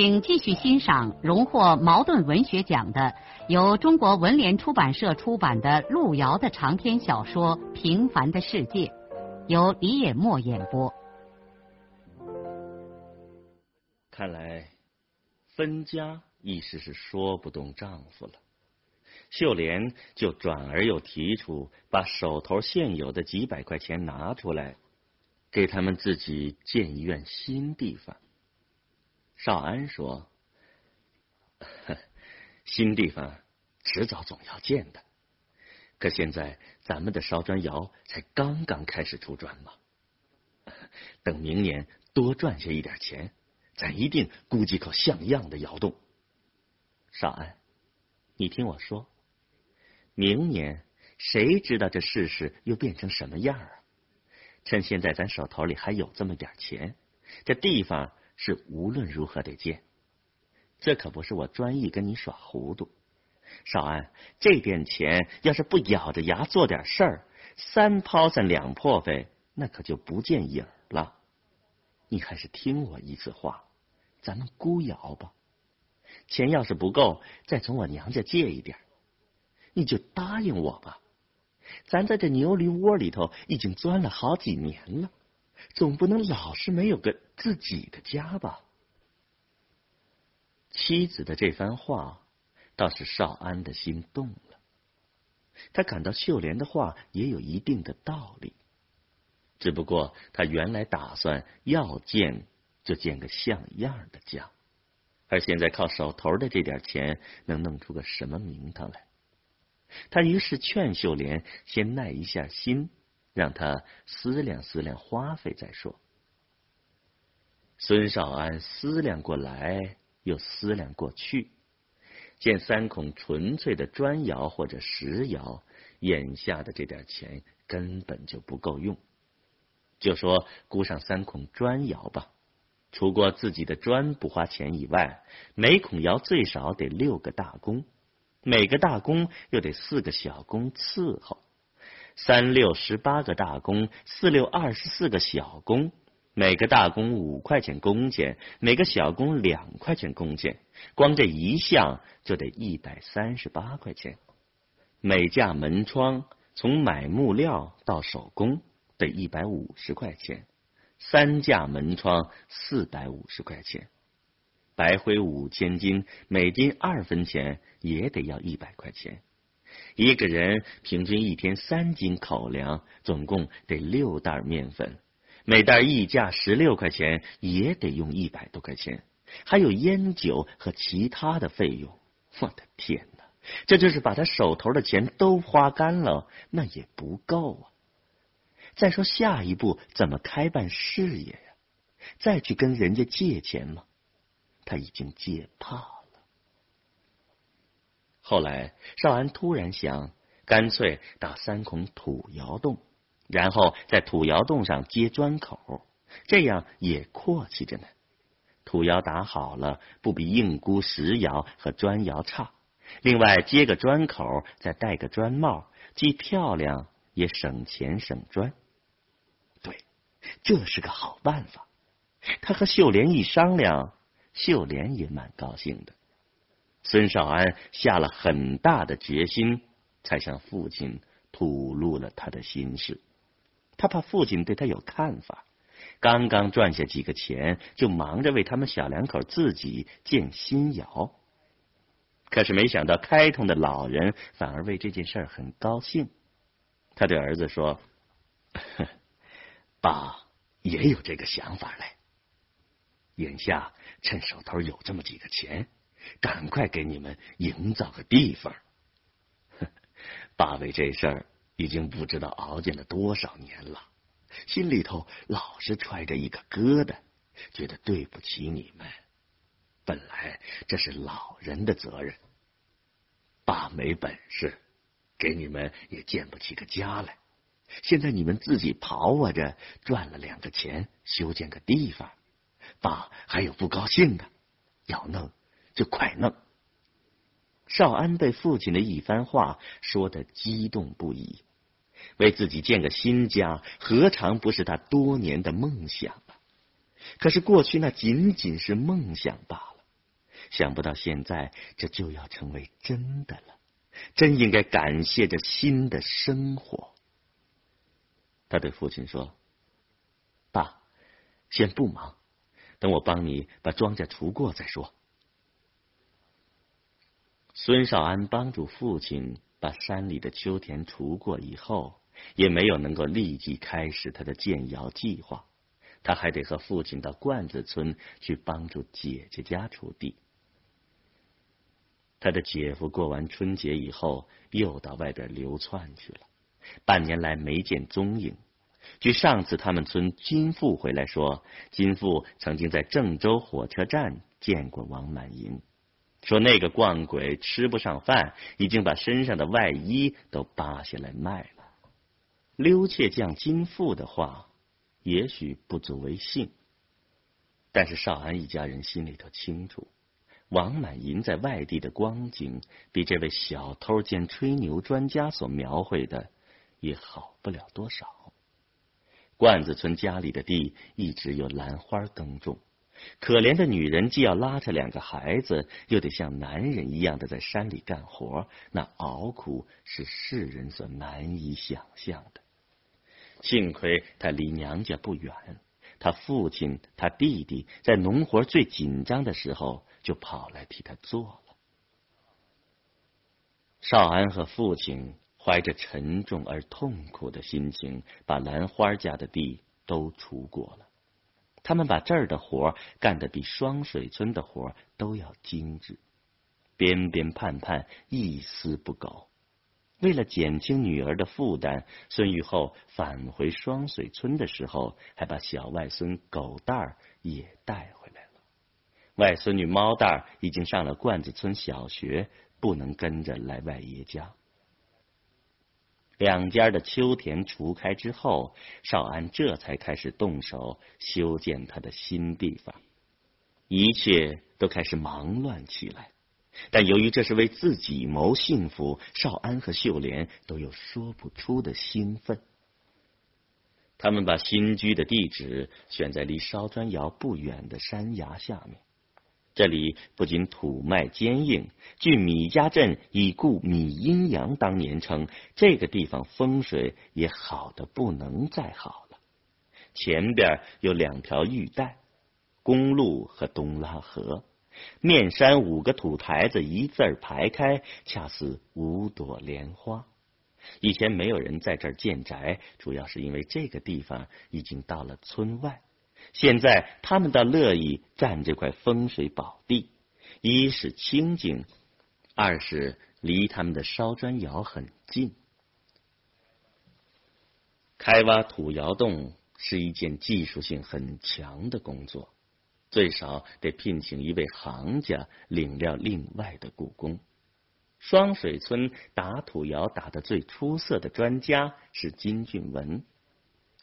请继续欣赏荣获茅盾文学奖的、由中国文联出版社出版的路遥的长篇小说《平凡的世界》，由李野墨演播。看来分家意思是说不动丈夫了，秀莲就转而又提出把手头现有的几百块钱拿出来，给他们自己建一院新地方。少安说：“ 新地方迟早总要建的，可现在咱们的烧砖窑才刚刚开始出砖嘛。等明年多赚下一点钱，咱一定估计口像样的窑洞。少安，你听我说，明年谁知道这世事又变成什么样啊？趁现在咱手头里还有这么点钱，这地方。”是无论如何得见，这可不是我专意跟你耍糊涂。少安，这点钱要是不咬着牙做点事儿，三抛三两破费，那可就不见影了。你还是听我一次话，咱们孤窑吧。钱要是不够，再从我娘家借一点，你就答应我吧。咱在这牛驴窝里头已经钻了好几年了。总不能老是没有个自己的家吧？妻子的这番话倒是少安的心动了，他感到秀莲的话也有一定的道理。只不过他原来打算要建就建个像样的家，而现在靠手头的这点钱能弄出个什么名堂来？他于是劝秀莲先耐一下心。让他思量思量花费再说。孙少安思量过来，又思量过去，见三孔纯粹的砖窑或者石窑，眼下的这点钱根本就不够用，就说估上三孔砖窑吧。除过自己的砖不花钱以外，每孔窑最少得六个大工，每个大工又得四个小工伺候。三六十八个大工，四六二十四个小工，每个大工五块钱工钱，每个小工两块钱工钱，光这一项就得一百三十八块钱。每架门窗从买木料到手工得一百五十块钱，三架门窗四百五十块钱。白灰五千斤，每斤二分钱，也得要一百块钱。一个人平均一天三斤口粮，总共得六袋面粉，每袋溢价十六块钱，也得用一百多块钱，还有烟酒和其他的费用。我的天哪，这就是把他手头的钱都花干了，那也不够啊！再说下一步怎么开办事业呀？再去跟人家借钱吗？他已经借怕。后来，少安突然想，干脆打三孔土窑洞，然后在土窑洞上接砖口，这样也阔气着呢。土窑打好了，不比硬箍石窑和砖窑差。另外接个砖口，再戴个砖帽，既漂亮也省钱省砖。对，这是个好办法。他和秀莲一商量，秀莲也蛮高兴的。孙少安下了很大的决心，才向父亲吐露了他的心事。他怕父亲对他有看法，刚刚赚下几个钱，就忙着为他们小两口自己建新窑。可是没想到，开通的老人反而为这件事儿很高兴。他对儿子说：“ 爸也有这个想法嘞。眼下趁手头有这么几个钱。”赶快给你们营造个地方。爸为这事儿已经不知道熬煎了多少年了，心里头老是揣着一个疙瘩，觉得对不起你们。本来这是老人的责任，爸没本事，给你们也建不起个家来。现在你们自己刨挖着赚了两个钱，修建个地方，爸还有不高兴的，要弄就快弄。少安被父亲的一番话说的激动不已，为自己建个新家，何尝不是他多年的梦想啊？可是过去那仅仅是梦想罢了，想不到现在这就要成为真的了，真应该感谢这新的生活。他对父亲说：“爸，先不忙，等我帮你把庄稼除过再说。”孙少安帮助父亲把山里的秋田除过以后，也没有能够立即开始他的建窑计划，他还得和父亲到罐子村去帮助姐姐家锄地。他的姐夫过完春节以后，又到外边流窜去了。半年来没见踪影。据上次他们村金富回来说，金富曾经在郑州火车站见过王满银，说那个惯鬼吃不上饭，已经把身上的外衣都扒下来卖了。溜窃匠金富的话也许不足为信，但是少安一家人心里头清楚，王满银在外地的光景，比这位小偷兼吹牛专家所描绘的也好不了多少。罐子村家里的地一直有兰花耕种，可怜的女人既要拉着两个孩子，又得像男人一样的在山里干活，那熬苦是世人所难以想象的。幸亏他离娘家不远，他父亲、他弟弟在农活最紧张的时候就跑来替他做了。少安和父亲。怀着沉重而痛苦的心情，把兰花家的地都锄过了。他们把这儿的活干得比双水村的活都要精致，边边盼盼，一丝不苟。为了减轻女儿的负担，孙玉厚返回双水村的时候，还把小外孙狗蛋儿也带回来了。外孙女猫蛋儿已经上了罐子村小学，不能跟着来外爷家。两家的秋田除开之后，少安这才开始动手修建他的新地方，一切都开始忙乱起来。但由于这是为自己谋幸福，少安和秀莲都有说不出的兴奋。他们把新居的地址选在离烧砖窑不远的山崖下面。这里不仅土脉坚硬，据米家镇已故米阴阳当年称，这个地方风水也好的不能再好了。前边有两条玉带，公路和东拉河，面山五个土台子一字排开，恰似五朵莲花。以前没有人在这儿建宅，主要是因为这个地方已经到了村外。现在他们倒乐意占这块风水宝地，一是清静，二是离他们的烧砖窑很近。开挖土窑洞是一件技术性很强的工作，最少得聘请一位行家领料另外的雇工。双水村打土窑打的最出色的专家是金俊文。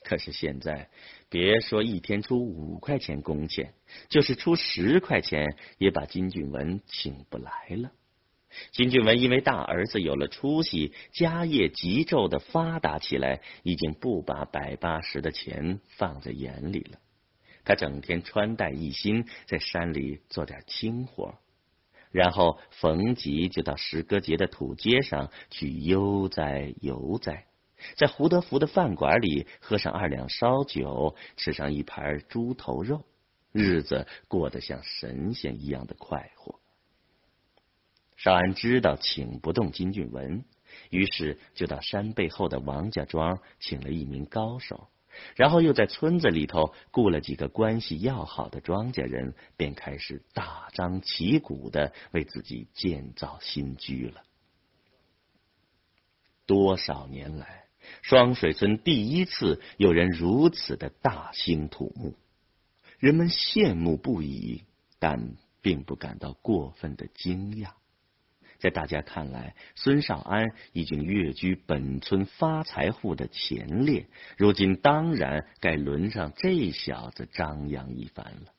可是现在，别说一天出五块钱工钱，就是出十块钱，也把金俊文请不来了。金俊文因为大儿子有了出息，家业急骤的发达起来，已经不把百八十的钱放在眼里了。他整天穿戴一新，在山里做点轻活，然后逢集就到石歌节的土街上去悠哉游哉。在胡德福的饭馆里喝上二两烧酒，吃上一盘猪头肉，日子过得像神仙一样的快活。少安知道请不动金俊文，于是就到山背后的王家庄请了一名高手，然后又在村子里头雇了几个关系要好的庄稼人，便开始大张旗鼓的为自己建造新居了。多少年来。双水村第一次有人如此的大兴土木，人们羡慕不已，但并不感到过分的惊讶。在大家看来，孙少安已经跃居本村发财户的前列，如今当然该轮上这小子张扬一番了。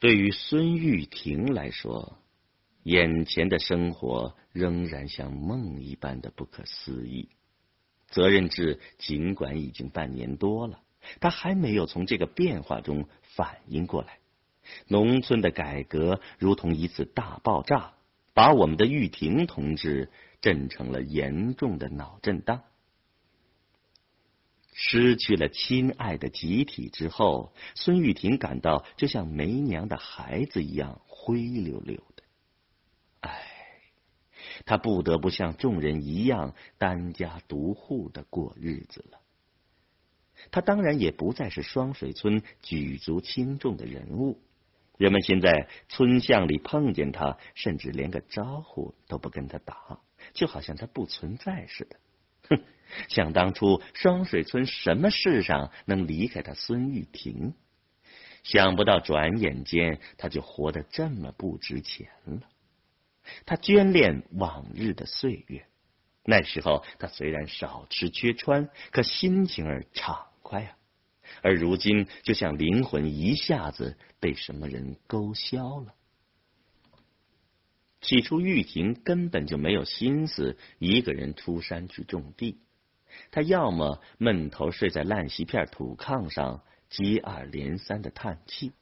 对于孙玉婷来说，眼前的生活仍然像梦一般的不可思议。责任制尽管已经半年多了，他还没有从这个变化中反应过来。农村的改革如同一次大爆炸，把我们的玉婷同志震成了严重的脑震荡。失去了亲爱的集体之后，孙玉婷感到就像没娘的孩子一样灰溜溜的。他不得不像众人一样单家独户的过日子了。他当然也不再是双水村举足轻重的人物。人们现在村巷里碰见他，甚至连个招呼都不跟他打，就好像他不存在似的。哼，想当初双水村什么事上能离开他孙玉婷？想不到转眼间他就活得这么不值钱了。他眷恋往日的岁月，那时候他虽然少吃缺穿，可心情儿畅快啊。而如今，就像灵魂一下子被什么人勾销了。起初，玉婷根本就没有心思一个人出山去种地，她要么闷头睡在烂席片土炕上接二连三的叹气，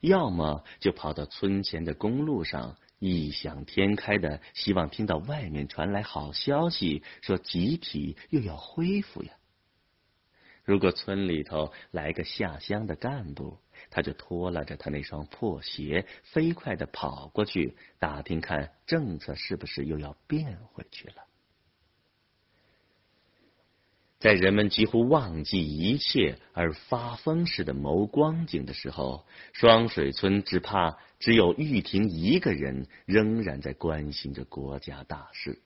要么就跑到村前的公路上异想天开的希望听到外面传来好消息，说集体又要恢复呀。如果村里头来个下乡的干部，他就拖拉着他那双破鞋，飞快的跑过去打听看政策是不是又要变回去了。在人们几乎忘记一切而发疯似的谋光景的时候，双水村只怕只有玉婷一个人仍然在关心着国家大事。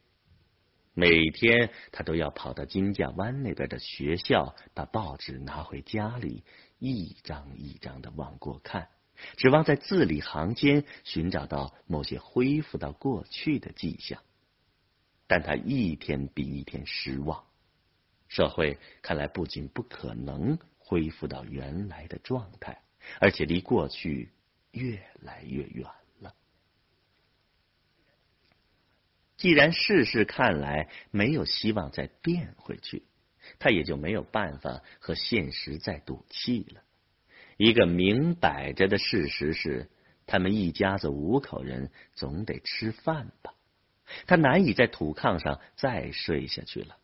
每天他都要跑到金家湾那边的学校，把报纸拿回家里，一张一张的往过看，指望在字里行间寻找到某些恢复到过去的迹象。但他一天比一天失望，社会看来不仅不可能恢复到原来的状态，而且离过去越来越远了。既然事事看来没有希望再变回去，他也就没有办法和现实再赌气了。一个明摆着的事实是，他们一家子五口人总得吃饭吧。他难以在土炕上再睡下去了。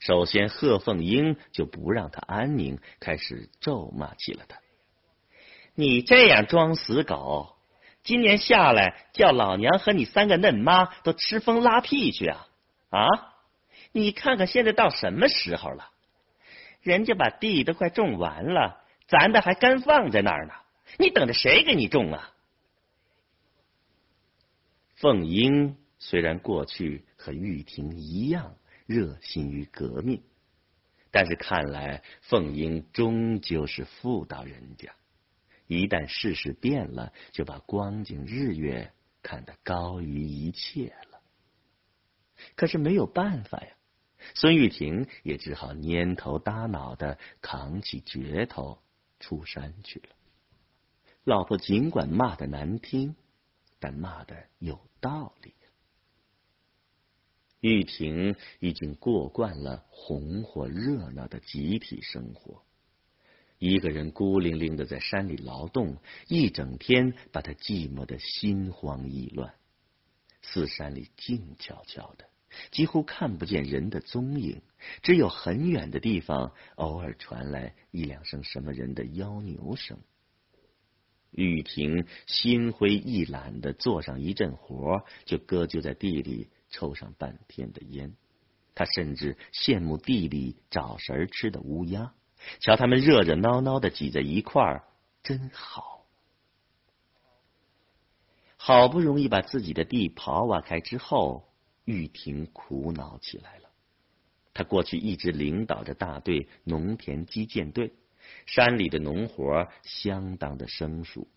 首先，贺凤英就不让他安宁，开始咒骂起了他：“你这样装死狗！”今年下来，叫老娘和你三个嫩妈都吃风拉屁去啊！啊！你看看现在到什么时候了？人家把地都快种完了，咱的还干放在那儿呢。你等着谁给你种啊？凤英虽然过去和玉婷一样热心于革命，但是看来凤英终究是妇道人家。一旦世事变了，就把光景日月看得高于一切了。可是没有办法呀，孙玉婷也只好蔫头耷脑的扛起镢头出山去了。老婆尽管骂的难听，但骂的有道理。玉婷已经过惯了红火热闹的集体生活。一个人孤零零的在山里劳动，一整天把他寂寞的心慌意乱。四山里静悄悄的，几乎看不见人的踪影，只有很远的地方偶尔传来一两声什么人的吆牛声。玉婷心灰意懒的做上一阵活，就搁就在地里抽上半天的烟。他甚至羡慕地里找食吃的乌鸦。瞧他们热热闹闹的挤在一块儿，真好。好不容易把自己的地刨挖开之后，玉婷苦恼起来了。他过去一直领导着大队农田基建队，山里的农活相当的生疏，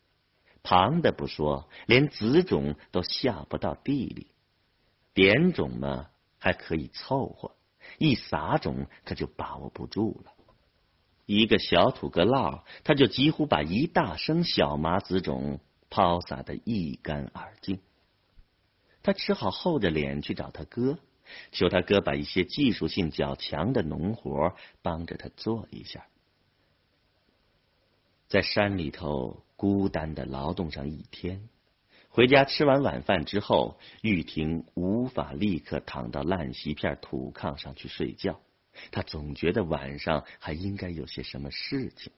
旁的不说，连子种都下不到地里。点种嘛还可以凑合，一撒种可就把握不住了。一个小土个烙，他就几乎把一大升小麻子种抛洒的一干二净。他只好厚着脸去找他哥，求他哥把一些技术性较强的农活帮着他做一下。在山里头孤单的劳动上一天，回家吃完晚饭之后，玉婷无法立刻躺到烂席片土炕上去睡觉，他总觉得晚上还应该有些什么事情。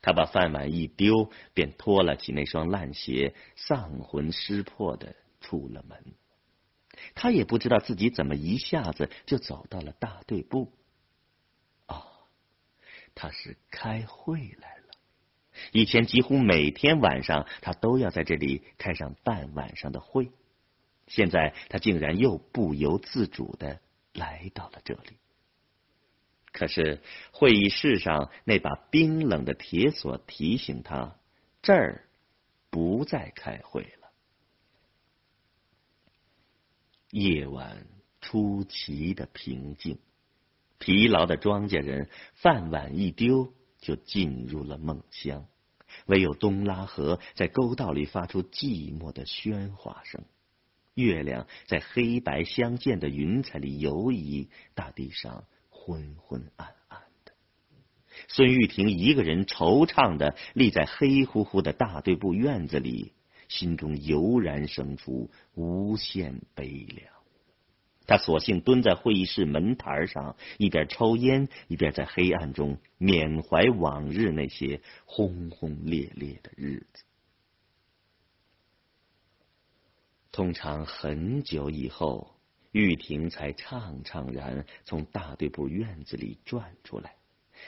他把饭碗一丢，便脱了起那双烂鞋，丧魂失魄的出了门。他也不知道自己怎么一下子就走到了大队部。哦，他是开会来了。以前几乎每天晚上，他都要在这里开上半晚上的会。现在他竟然又不由自主的来到了这里。可是会议室上那把冰冷的铁锁提醒他，这儿不再开会了。夜晚出奇的平静，疲劳的庄稼人饭碗一丢。就进入了梦乡，唯有东拉河在沟道里发出寂寞的喧哗声。月亮在黑白相间的云彩里游移，大地上昏昏暗暗的。孙玉婷一个人惆怅的立在黑乎乎的大队部院子里，心中油然生出无限悲凉。他索性蹲在会议室门台上，一边抽烟，一边在黑暗中缅怀往日那些轰轰烈烈的日子。通常很久以后，玉婷才怅怅然从大队部院子里转出来，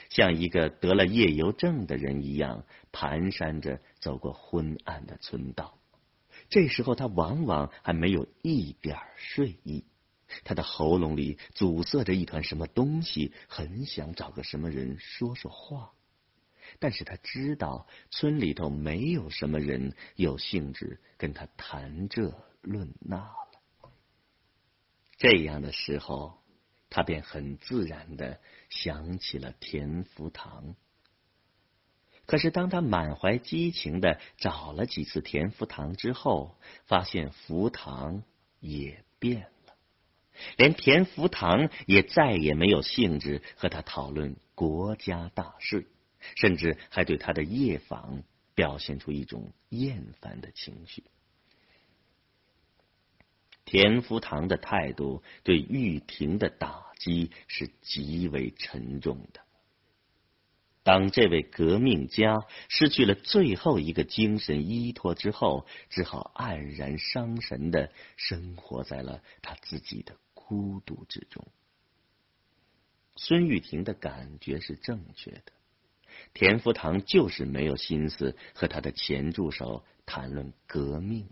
像一个得了夜游症的人一样，蹒跚着走过昏暗的村道。这时候，他往往还没有一点睡意。他的喉咙里阻塞着一团什么东西，很想找个什么人说说话，但是他知道村里头没有什么人有兴致跟他谈这论那。这样的时候，他便很自然的想起了田福堂。可是当他满怀激情的找了几次田福堂之后，发现福堂也变了。连田福堂也再也没有兴致和他讨论国家大事，甚至还对他的夜访表现出一种厌烦的情绪。田福堂的态度对玉婷的打击是极为沉重的。当这位革命家失去了最后一个精神依托之后，只好黯然伤神的生活在了他自己的。孤独之中，孙玉婷的感觉是正确的。田福堂就是没有心思和他的前助手谈论革命。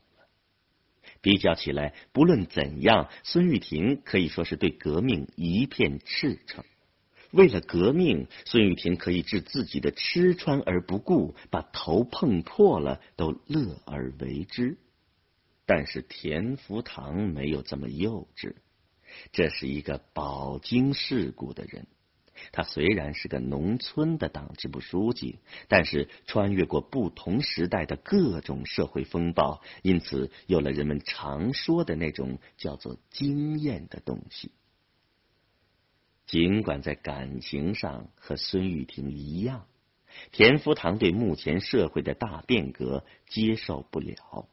比较起来，不论怎样，孙玉婷可以说是对革命一片赤诚。为了革命，孙玉婷可以置自己的吃穿而不顾，把头碰破了都乐而为之。但是田福堂没有这么幼稚。这是一个饱经世故的人。他虽然是个农村的党支部书记，但是穿越过不同时代的各种社会风暴，因此有了人们常说的那种叫做经验的东西。尽管在感情上和孙玉婷一样，田福堂对目前社会的大变革接受不了。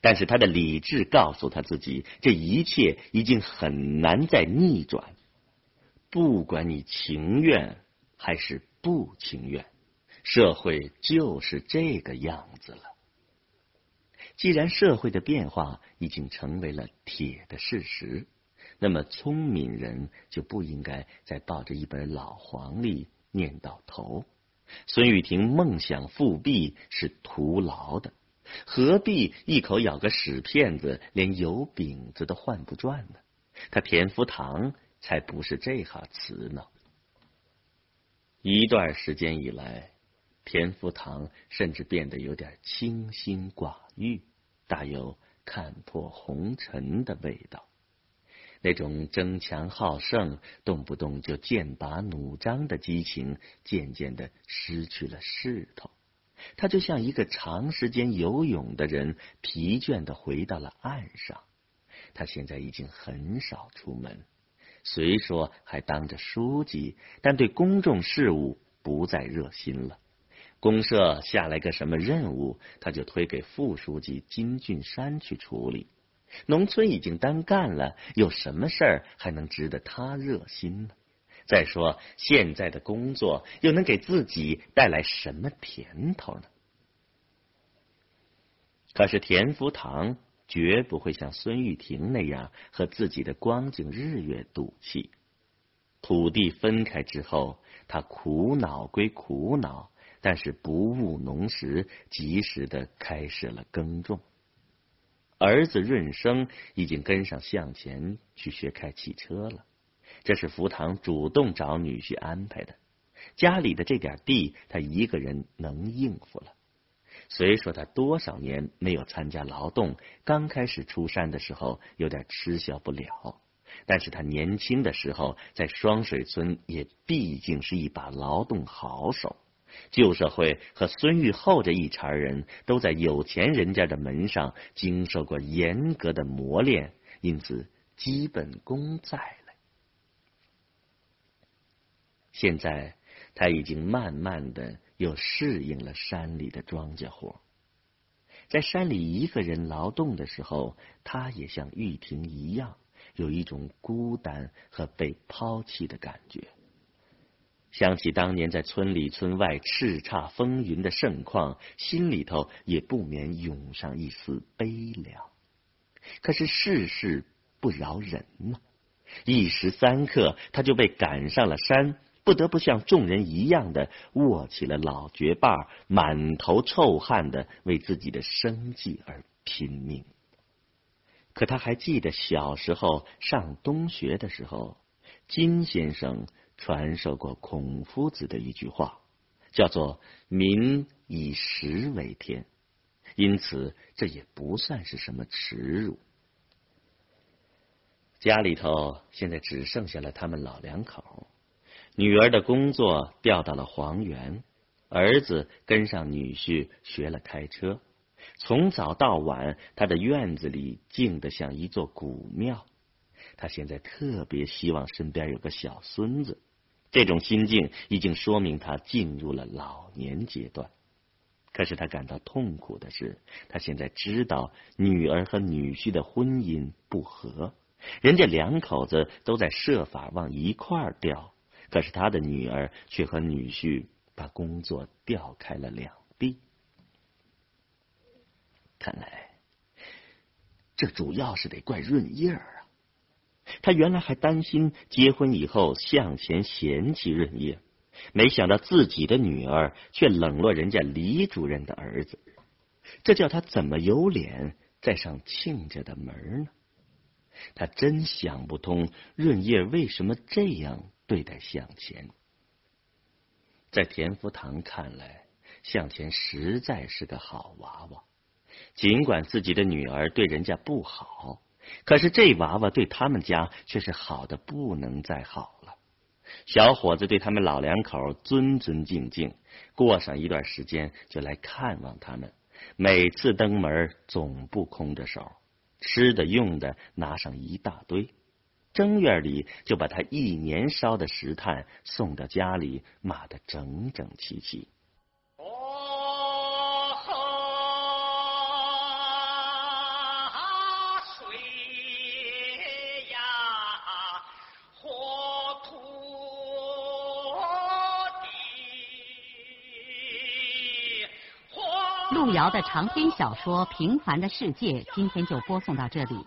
但是他的理智告诉他自己，这一切已经很难再逆转。不管你情愿还是不情愿，社会就是这个样子了。既然社会的变化已经成为了铁的事实，那么聪明人就不应该再抱着一本老黄历念到头。孙玉婷梦想复辟是徒劳的。何必一口咬个屎片子，连油饼子都换不转呢？他田福堂才不是这哈词呢。一段时间以来，田福堂甚至变得有点清心寡欲，大有看破红尘的味道。那种争强好胜、动不动就剑拔弩张的激情，渐渐的失去了势头。他就像一个长时间游泳的人，疲倦的回到了岸上。他现在已经很少出门，虽说还当着书记，但对公众事务不再热心了。公社下来个什么任务，他就推给副书记金俊山去处理。农村已经单干了，有什么事儿还能值得他热心呢？再说现在的工作又能给自己带来什么甜头呢？可是田福堂绝不会像孙玉婷那样和自己的光景日月赌气。土地分开之后，他苦恼归苦恼，但是不误农时，及时的开始了耕种。儿子润生已经跟上向前去学开汽车了，这是福堂主动找女婿安排的。家里的这点地，他一个人能应付了。虽说他多少年没有参加劳动，刚开始出山的时候有点吃笑不了，但是他年轻的时候在双水村也毕竟是一把劳动好手。旧社会和孙玉厚这一茬人都在有钱人家的门上经受过严格的磨练，因此基本功在了。现在他已经慢慢的又适应了山里的庄稼活，在山里一个人劳动的时候，他也像玉婷一样，有一种孤单和被抛弃的感觉。想起当年在村里村外叱咤风云的盛况，心里头也不免涌上一丝悲凉。可是世事不饶人呐，一时三刻他就被赶上了山，不得不像众人一样的握起了老绝把，满头臭汗的为自己的生计而拼命。可他还记得小时候上东学的时候，金先生。传授过孔夫子的一句话，叫做“民以食为天”，因此这也不算是什么耻辱。家里头现在只剩下了他们老两口，女儿的工作调到了黄原，儿子跟上女婿学了开车，从早到晚，他的院子里静得像一座古庙。他现在特别希望身边有个小孙子。这种心境已经说明他进入了老年阶段。可是他感到痛苦的是，他现在知道女儿和女婿的婚姻不和，人家两口子都在设法往一块儿调，可是他的女儿却和女婿把工作调开了两地。看来，这主要是得怪润叶儿。他原来还担心结婚以后向前嫌弃润叶，没想到自己的女儿却冷落人家李主任的儿子，这叫他怎么有脸再上亲家的门呢？他真想不通润叶为什么这样对待向前。在田福堂看来，向前实在是个好娃娃，尽管自己的女儿对人家不好。可是这娃娃对他们家却是好的不能再好了。小伙子对他们老两口尊尊敬敬，过上一段时间就来看望他们。每次登门总不空着手，吃的用的拿上一大堆。正月里就把他一年烧的石炭送到家里，码得整整齐齐。路遥的长篇小说《平凡的世界》今天就播送到这里。